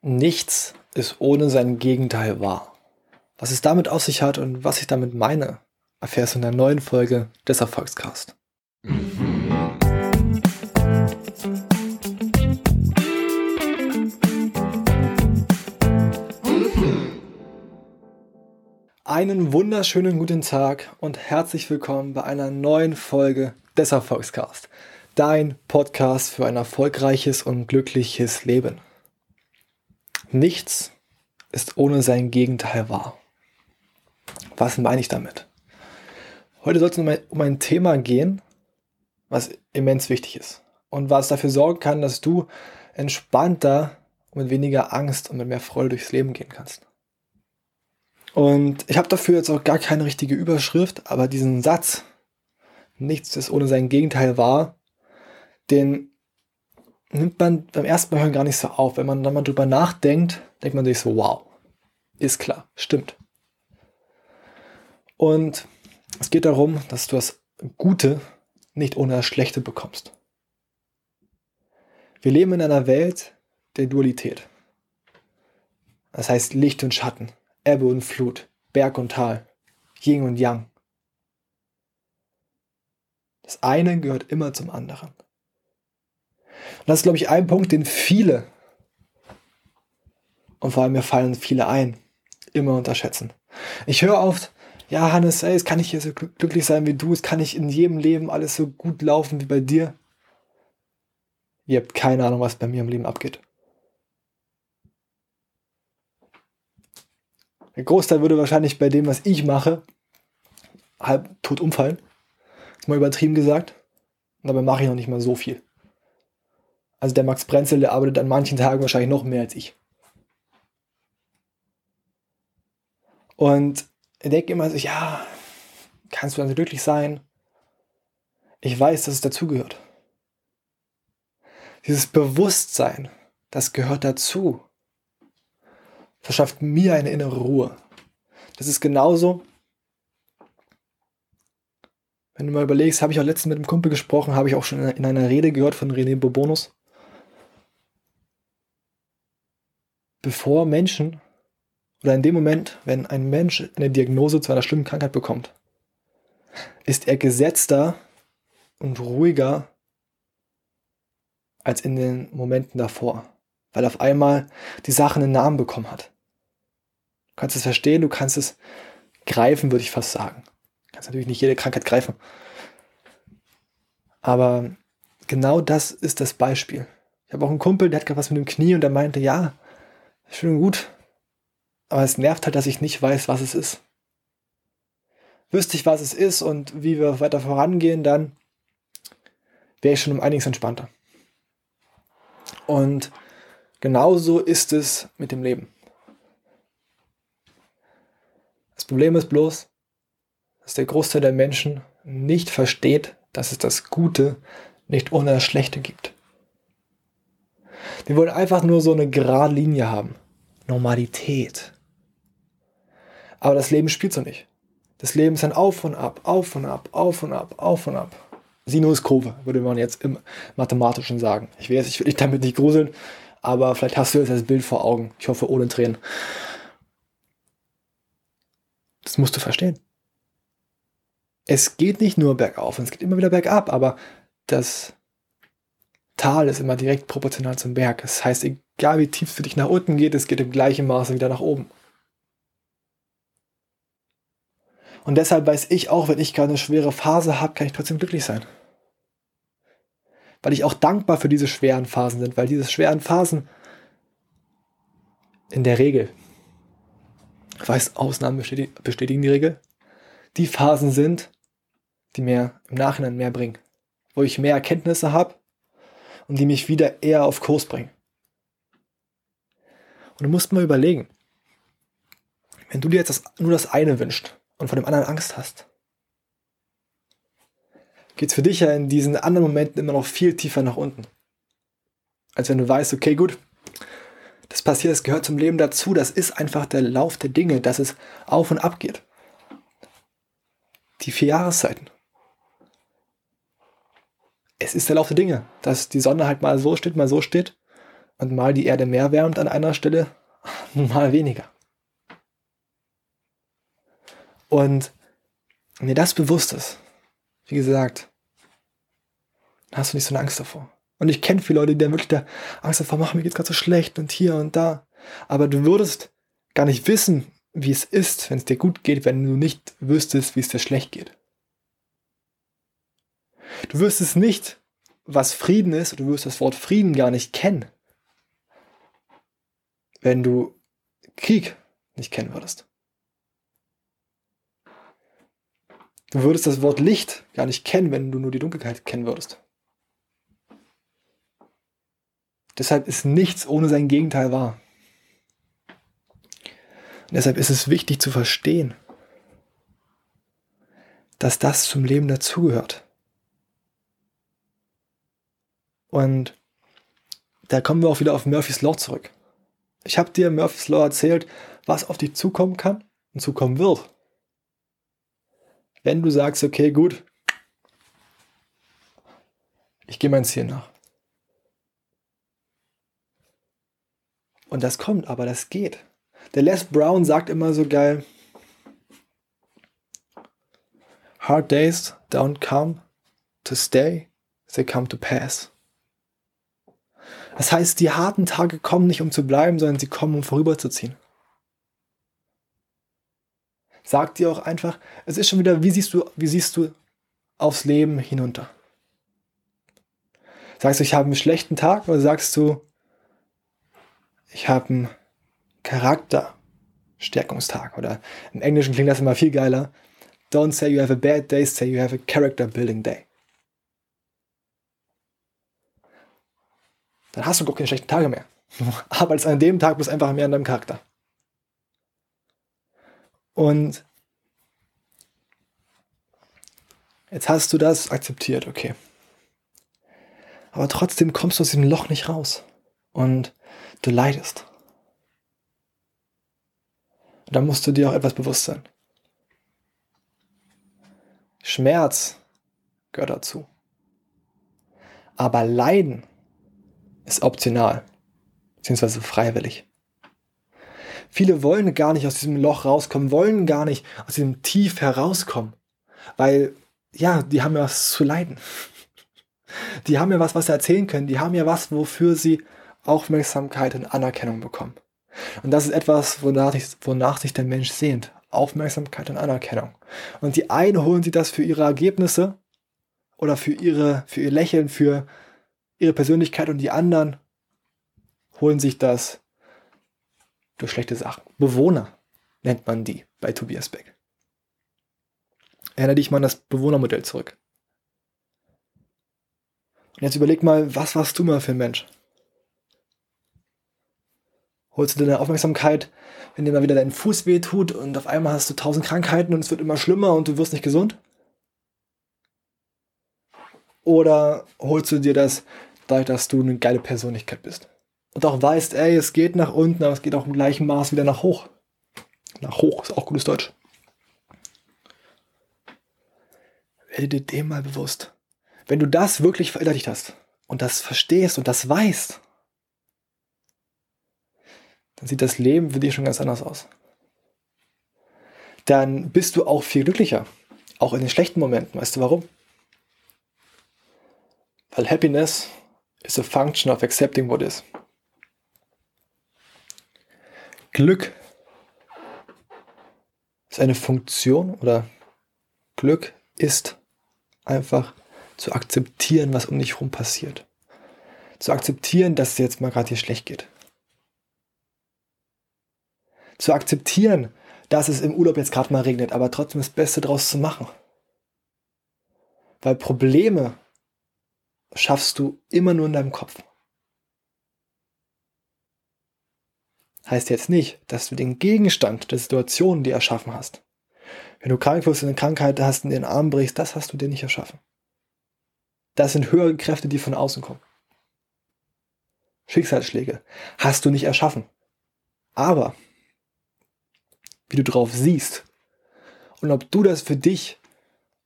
Nichts ist ohne sein Gegenteil wahr. Was es damit auf sich hat und was ich damit meine, erfährst du in der neuen Folge des Erfolgscast. Einen wunderschönen guten Tag und herzlich willkommen bei einer neuen Folge des Erfolgscast. Dein Podcast für ein erfolgreiches und glückliches Leben. Nichts ist ohne sein Gegenteil wahr. Was meine ich damit? Heute soll es um ein Thema gehen, was immens wichtig ist und was dafür sorgen kann, dass du entspannter und mit weniger Angst und mit mehr Freude durchs Leben gehen kannst. Und ich habe dafür jetzt auch gar keine richtige Überschrift, aber diesen Satz, nichts ist ohne sein Gegenteil wahr, den nimmt man beim ersten Mal hören gar nicht so auf. Wenn man dann mal drüber nachdenkt, denkt man sich so, wow, ist klar, stimmt. Und es geht darum, dass du das Gute nicht ohne das Schlechte bekommst. Wir leben in einer Welt der Dualität. Das heißt Licht und Schatten, Ebbe und Flut, Berg und Tal, Yin und Yang. Das eine gehört immer zum anderen. Das ist, glaube ich, ein Punkt, den viele, und vor allem mir fallen viele ein, immer unterschätzen. Ich höre oft, ja, Hannes, ey, es kann nicht hier so glücklich sein wie du, es kann nicht in jedem Leben alles so gut laufen wie bei dir. Ihr habt keine Ahnung, was bei mir im Leben abgeht. Der Großteil würde wahrscheinlich bei dem, was ich mache, halb tot umfallen. Ist mal übertrieben gesagt. Und dabei mache ich noch nicht mal so viel. Also der Max Brenzel, der arbeitet an manchen Tagen wahrscheinlich noch mehr als ich. Und ich denke immer so, ja, kannst du dann so glücklich sein? Ich weiß, dass es dazugehört. Dieses Bewusstsein, das gehört dazu. Verschafft mir eine innere Ruhe. Das ist genauso, wenn du mal überlegst, habe ich auch letztens mit einem Kumpel gesprochen, habe ich auch schon in einer Rede gehört von René Bobonus. Bevor Menschen oder in dem Moment, wenn ein Mensch eine Diagnose zu einer schlimmen Krankheit bekommt, ist er gesetzter und ruhiger als in den Momenten davor, weil auf einmal die Sache einen Namen bekommen hat. Du kannst es verstehen, du kannst es greifen, würde ich fast sagen. Du kannst natürlich nicht jede Krankheit greifen. Aber genau das ist das Beispiel. Ich habe auch einen Kumpel, der hat gerade was mit dem Knie und der meinte, ja, Schön gut. Aber es nervt halt, dass ich nicht weiß, was es ist. Wüsste ich, was es ist und wie wir weiter vorangehen, dann wäre ich schon um einiges entspannter. Und genauso ist es mit dem Leben. Das Problem ist bloß, dass der Großteil der Menschen nicht versteht, dass es das Gute nicht ohne das Schlechte gibt. Die wollen einfach nur so eine gerade Linie haben. Normalität. Aber das Leben spielt so nicht. Das Leben ist ein Auf und Ab, Auf und Ab, Auf und Ab, Auf und Ab. Sinuskurve, würde man jetzt im Mathematischen sagen. Ich weiß, ich will dich damit nicht gruseln, aber vielleicht hast du jetzt das Bild vor Augen. Ich hoffe, ohne Tränen. Das musst du verstehen. Es geht nicht nur bergauf, es geht immer wieder bergab, aber das Tal ist immer direkt proportional zum Berg. Das heißt, egal wie tief es für dich nach unten geht, es geht im gleichen Maße wieder nach oben. Und deshalb weiß ich auch, wenn ich gerade eine schwere Phase habe, kann ich trotzdem glücklich sein. Weil ich auch dankbar für diese schweren Phasen sind, weil diese schweren Phasen in der Regel, ich weiß, Ausnahmen bestätigen die Regel, die Phasen sind, die mir im Nachhinein mehr bringen. Wo ich mehr Erkenntnisse habe und die mich wieder eher auf Kurs bringen. Und du musst mal überlegen, wenn du dir jetzt das, nur das eine wünschst und von dem anderen Angst hast, geht es für dich ja in diesen anderen Momenten immer noch viel tiefer nach unten. Als wenn du weißt, okay, gut, das passiert, das gehört zum Leben dazu, das ist einfach der Lauf der Dinge, dass es auf und ab geht. Die vier Jahreszeiten es ist der Lauf der Dinge, dass die Sonne halt mal so steht, mal so steht. Und mal die Erde mehr wärmt an einer Stelle, mal weniger. Und wenn dir das bewusst ist, wie gesagt, dann hast du nicht so eine Angst davor. Und ich kenne viele Leute, die dann wirklich da Angst davor machen, mir geht's gerade so schlecht und hier und da. Aber du würdest gar nicht wissen, wie es ist, wenn es dir gut geht, wenn du nicht wüsstest, wie es dir schlecht geht. Du wüsstest nicht, was Frieden ist, du wirst das Wort Frieden gar nicht kennen, wenn du Krieg nicht kennen würdest. Du würdest das Wort Licht gar nicht kennen, wenn du nur die Dunkelheit kennen würdest. Deshalb ist nichts ohne sein Gegenteil wahr. Und deshalb ist es wichtig zu verstehen, dass das zum Leben dazugehört. Und da kommen wir auch wieder auf Murphy's Law zurück. Ich habe dir Murphy's Law erzählt, was auf dich zukommen kann und zukommen wird. Wenn du sagst, okay, gut, ich gehe mein Ziel nach. Und das kommt, aber das geht. Der Les Brown sagt immer so geil, Hard days don't come to stay, they come to pass. Das heißt, die harten Tage kommen nicht, um zu bleiben, sondern sie kommen, um vorüberzuziehen. Sag dir auch einfach, es ist schon wieder, wie siehst du, wie siehst du aufs Leben hinunter? Sagst du, ich habe einen schlechten Tag oder sagst du, ich habe einen Charakterstärkungstag oder im Englischen klingt das immer viel geiler. Don't say you have a bad day, say you have a character building day. Dann hast du gar keine schlechten Tage mehr. Du arbeitest an dem Tag bist einfach mehr an deinem Charakter. Und jetzt hast du das akzeptiert, okay. Aber trotzdem kommst du aus diesem Loch nicht raus. Und du leidest. Und da musst du dir auch etwas bewusst sein. Schmerz gehört dazu. Aber Leiden ist optional, beziehungsweise freiwillig. Viele wollen gar nicht aus diesem Loch rauskommen, wollen gar nicht aus diesem Tief herauskommen, weil, ja, die haben ja was zu leiden. Die haben ja was, was sie erzählen können, die haben ja was, wofür sie Aufmerksamkeit und Anerkennung bekommen. Und das ist etwas, wonach, ich, wonach sich der Mensch sehnt. Aufmerksamkeit und Anerkennung. Und die einen holen sich das für ihre Ergebnisse oder für, ihre, für ihr Lächeln, für ihre Persönlichkeit und die anderen holen sich das durch schlechte Sachen. Bewohner nennt man die bei Tobias Beck. Erinnere dich mal an das Bewohnermodell zurück. Und jetzt überleg mal, was warst du mal für ein Mensch? holst du deine Aufmerksamkeit, wenn dir mal wieder dein Fuß weh tut und auf einmal hast du tausend Krankheiten und es wird immer schlimmer und du wirst nicht gesund? Oder holst du dir das dadurch, dass du eine geile Persönlichkeit bist? Und auch weißt, ey, es geht nach unten, aber es geht auch im gleichen Maß wieder nach hoch. Nach hoch ist auch gutes Deutsch. Werde dir dem mal bewusst. Wenn du das wirklich verinnerlicht hast und das verstehst und das weißt, dann sieht das Leben für dich schon ganz anders aus. Dann bist du auch viel glücklicher. Auch in den schlechten Momenten. Weißt du warum? Weil Happiness is a function of accepting what is. Glück ist eine Funktion oder Glück ist einfach zu akzeptieren, was um dich herum passiert. Zu akzeptieren, dass es jetzt mal gerade dir schlecht geht zu akzeptieren, dass es im Urlaub jetzt gerade mal regnet, aber trotzdem das Beste draus zu machen. Weil Probleme schaffst du immer nur in deinem Kopf. Heißt jetzt nicht, dass du den Gegenstand der Situation dir erschaffen hast. Wenn du krank wirst und eine Krankheit hast und den Arm brichst, das hast du dir nicht erschaffen. Das sind höhere Kräfte, die von außen kommen. Schicksalsschläge hast du nicht erschaffen. Aber wie du drauf siehst. Und ob du das für dich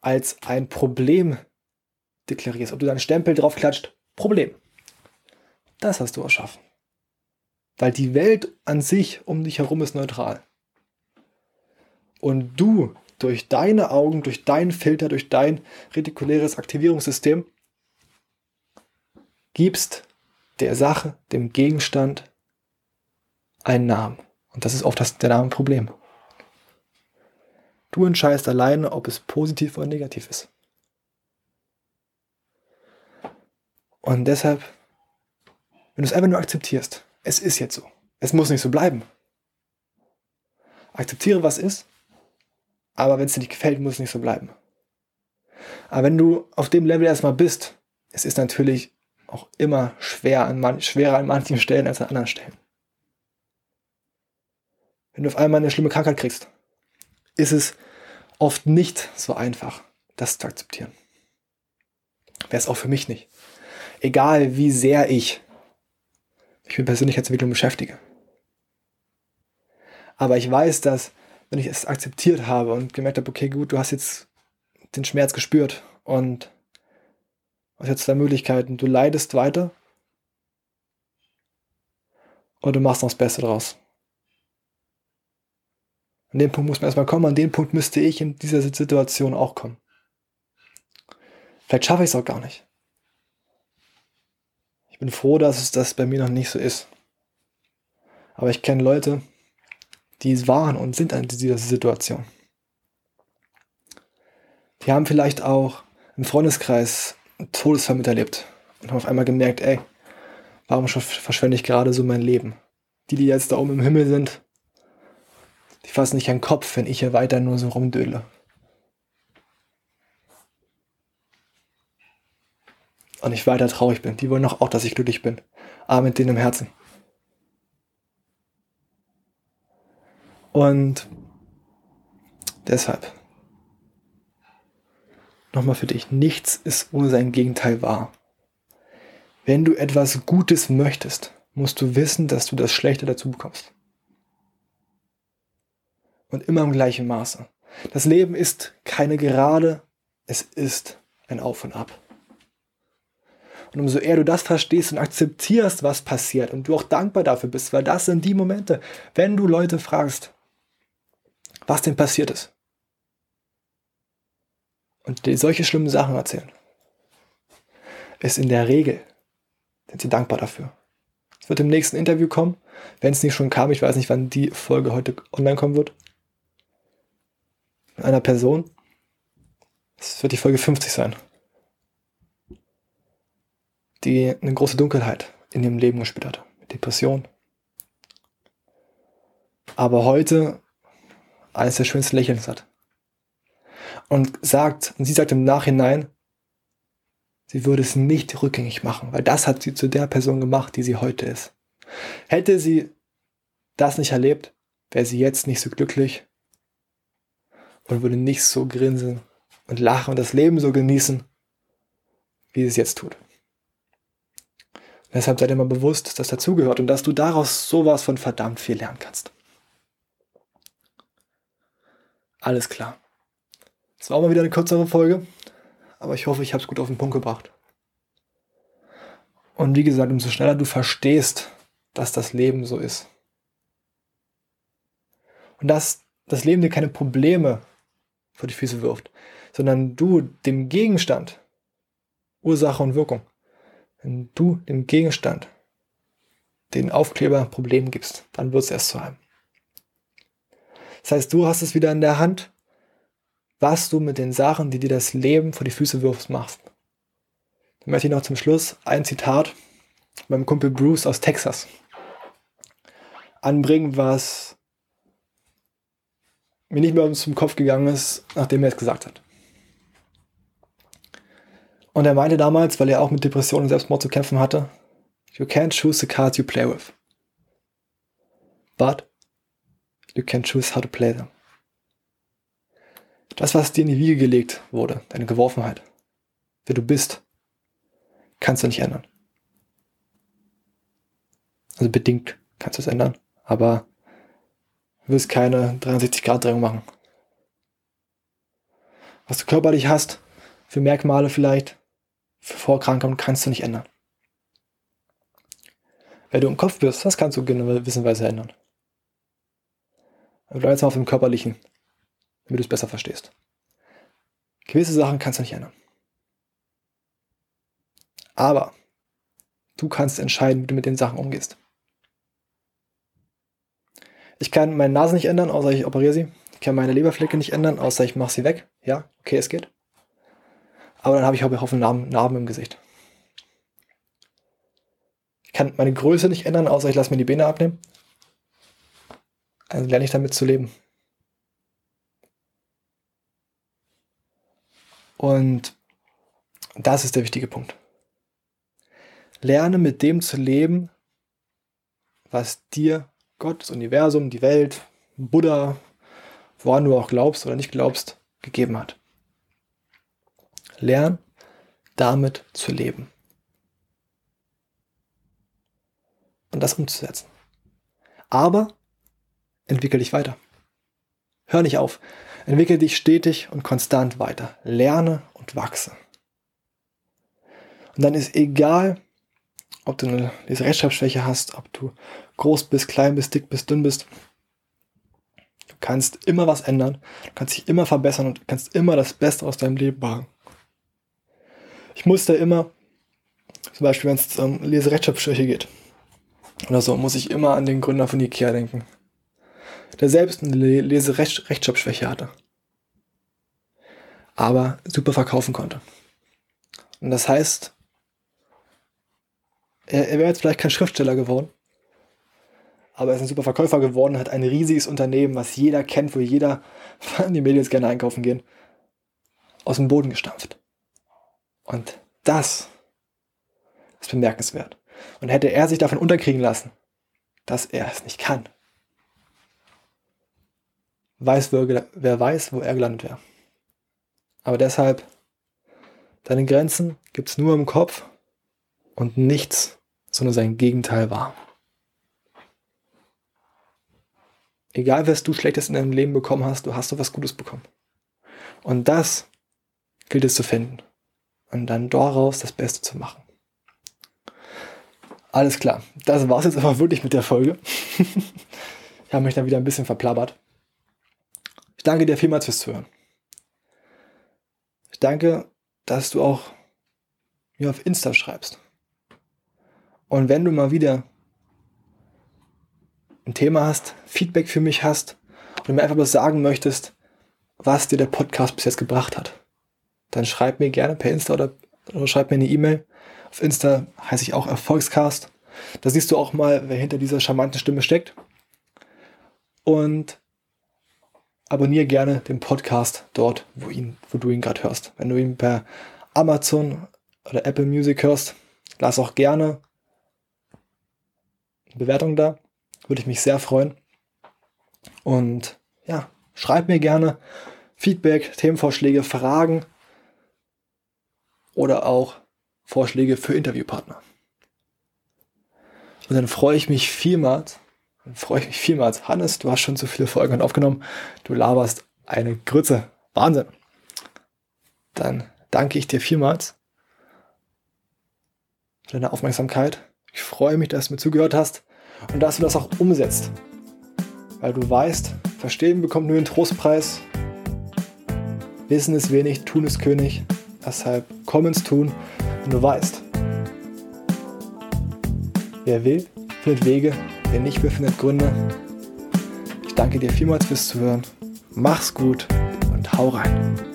als ein Problem deklarierst, ob du da einen Stempel drauf klatscht, Problem. Das hast du erschaffen. Weil die Welt an sich um dich herum ist neutral. Und du durch deine Augen, durch deinen Filter, durch dein retikuläres Aktivierungssystem gibst der Sache, dem Gegenstand einen Namen. Und das ist oft das, der Namenproblem. Du entscheidest alleine, ob es positiv oder negativ ist. Und deshalb, wenn du es einfach nur akzeptierst, es ist jetzt so. Es muss nicht so bleiben. Akzeptiere, was ist, aber wenn es dir nicht gefällt, muss es nicht so bleiben. Aber wenn du auf dem Level erstmal bist, es ist natürlich auch immer schwer an man, schwerer an manchen Stellen als an anderen Stellen. Wenn du auf einmal eine schlimme Krankheit kriegst, ist es oft nicht so einfach, das zu akzeptieren. Wäre es auch für mich nicht. Egal wie sehr ich mich mit Persönlichkeitsentwicklung beschäftige. Aber ich weiß, dass wenn ich es akzeptiert habe und gemerkt habe, okay, gut, du hast jetzt den Schmerz gespürt und hast jetzt zwei Möglichkeiten. Du leidest weiter oder du machst noch das Beste draus. An dem Punkt muss man erstmal kommen, an dem Punkt müsste ich in dieser Situation auch kommen. Vielleicht schaffe ich es auch gar nicht. Ich bin froh, dass es das bei mir noch nicht so ist. Aber ich kenne Leute, die waren und sind in dieser Situation. Die haben vielleicht auch im Freundeskreis einen Todesfall miterlebt und haben auf einmal gemerkt, ey, warum verschwende ich gerade so mein Leben? Die, die jetzt da oben im Himmel sind, die fassen nicht an den Kopf, wenn ich hier weiter nur so rumdödle. Und ich weiter traurig bin. Die wollen doch auch, dass ich glücklich bin. Aber mit denen im Herzen. Und deshalb nochmal für dich, nichts ist ohne sein Gegenteil wahr. Wenn du etwas Gutes möchtest, musst du wissen, dass du das Schlechte dazu bekommst. Und immer im gleichen Maße. Das Leben ist keine Gerade, es ist ein Auf und Ab. Und umso eher du das verstehst und akzeptierst, was passiert und du auch dankbar dafür bist, weil das sind die Momente, wenn du Leute fragst, was denn passiert ist. Und die solche schlimmen Sachen erzählen. Ist in der Regel, sind sie dankbar dafür. Es wird im nächsten Interview kommen, wenn es nicht schon kam. Ich weiß nicht, wann die Folge heute online kommen wird. Mit einer Person. Es wird die Folge 50 sein. Die eine große Dunkelheit in ihrem Leben gespürt hat. Depression. Aber heute eines der schönsten Lächelns hat. Und sagt, und sie sagt im Nachhinein, sie würde es nicht rückgängig machen, weil das hat sie zu der Person gemacht, die sie heute ist. Hätte sie das nicht erlebt, wäre sie jetzt nicht so glücklich und würde nicht so grinsen und lachen und das Leben so genießen, wie sie es jetzt tut. Deshalb seid immer bewusst, dass das dazugehört und dass du daraus sowas von verdammt viel lernen kannst. Alles klar. Das war auch mal wieder eine kürzere Folge, aber ich hoffe, ich habe es gut auf den Punkt gebracht. Und wie gesagt, umso schneller du verstehst, dass das Leben so ist. Und dass das Leben dir keine Probleme vor die Füße wirft, sondern du dem Gegenstand, Ursache und Wirkung, wenn du dem Gegenstand den Aufkleber Problem gibst, dann wird es erst zu einem. Das heißt, du hast es wieder in der Hand, was du mit den Sachen, die dir das Leben vor die Füße wirfst, machst. Dann möchte ich noch zum Schluss ein Zitat meinem Kumpel Bruce aus Texas anbringen, was mir nicht mehr zum Kopf gegangen ist, nachdem er es gesagt hat. Und er meinte damals, weil er auch mit Depressionen und Selbstmord zu kämpfen hatte, You can't choose the cards you play with. But You can choose how to play them. Das, was dir in die Wiege gelegt wurde, deine Geworfenheit, wer du bist, kannst du nicht ändern. Also bedingt kannst du es ändern, aber du wirst keine 63-Grad-Drehung machen. Was du körperlich hast, für Merkmale vielleicht, Vorkrankungen, kannst du nicht ändern. Wer du im Kopf bist, das kannst du gewissenweise ändern. Aber bleib jetzt mal auf dem Körperlichen, damit du es besser verstehst. Gewisse Sachen kannst du nicht ändern. Aber du kannst entscheiden, wie du mit den Sachen umgehst. Ich kann meine Nase nicht ändern, außer ich operiere sie. Ich kann meine Leberflecke nicht ändern, außer ich mache sie weg. Ja, okay, es geht. Aber dann habe ich Haufen Narben, Narben im Gesicht. Ich kann meine Größe nicht ändern, außer ich lasse mir die Beine abnehmen. Also lerne ich damit zu leben. Und das ist der wichtige Punkt. Lerne mit dem zu leben, was dir Gott, das Universum, die Welt, Buddha, woran du auch glaubst oder nicht glaubst, gegeben hat. Lern damit zu leben. Und das umzusetzen. Aber entwickel dich weiter. Hör nicht auf. Entwickel dich stetig und konstant weiter. Lerne und wachse. Und dann ist egal, ob du eine Leserechtschreibschwäche hast, ob du groß bist, klein bist, dick bist, dünn bist. Du kannst immer was ändern, du kannst dich immer verbessern und kannst immer das Beste aus deinem Leben machen. Ich musste immer, zum Beispiel wenn es um Leserechtschreibschwäche geht, oder so, muss ich immer an den Gründer von Ikea denken, der selbst eine Leserechtschreibschwäche hatte, aber super verkaufen konnte. Und das heißt, er, er wäre jetzt vielleicht kein Schriftsteller geworden, aber er ist ein super Verkäufer geworden, hat ein riesiges Unternehmen, was jeder kennt, wo jeder, die Mädels gerne einkaufen gehen, aus dem Boden gestampft. Und das ist bemerkenswert. Und hätte er sich davon unterkriegen lassen, dass er es nicht kann, weiß, wer weiß, wo er gelandet wäre. Aber deshalb, deine Grenzen gibt es nur im Kopf und nichts, sondern sein Gegenteil wahr. Egal, was du Schlechtes in deinem Leben bekommen hast, du hast doch was Gutes bekommen. Und das gilt es zu finden. Und dann daraus das Beste zu machen. Alles klar. Das war es jetzt aber wirklich mit der Folge. ich habe mich dann wieder ein bisschen verplappert. Ich danke dir vielmals fürs Zuhören. Ich danke, dass du auch mir auf Insta schreibst. Und wenn du mal wieder ein Thema hast, Feedback für mich hast und mir einfach was sagen möchtest, was dir der Podcast bis jetzt gebracht hat, dann schreib mir gerne per Insta oder, oder schreib mir eine E-Mail. Auf Insta heiße ich auch Erfolgscast. Da siehst du auch mal, wer hinter dieser charmanten Stimme steckt. Und abonniere gerne den Podcast dort, wo, ihn, wo du ihn gerade hörst. Wenn du ihn per Amazon oder Apple Music hörst, lass auch gerne eine Bewertung da. Würde ich mich sehr freuen. Und ja, schreib mir gerne Feedback, Themenvorschläge, Fragen oder auch Vorschläge für Interviewpartner. Und dann freue ich mich vielmals, dann freue ich mich vielmals. Hannes, du hast schon so viele Folgen aufgenommen. Du laberst eine Grütze. Wahnsinn. Dann danke ich dir vielmals für deine Aufmerksamkeit. Ich freue mich, dass du mir zugehört hast und dass du das auch umsetzt. Weil du weißt, Verstehen bekommt nur den Trostpreis. Wissen ist wenig, tun ist König. Deshalb komm ins Tun und du weißt. Wer will, findet Wege. Wer nicht will, findet Gründe. Ich danke dir vielmals fürs Zuhören. Mach's gut und hau rein.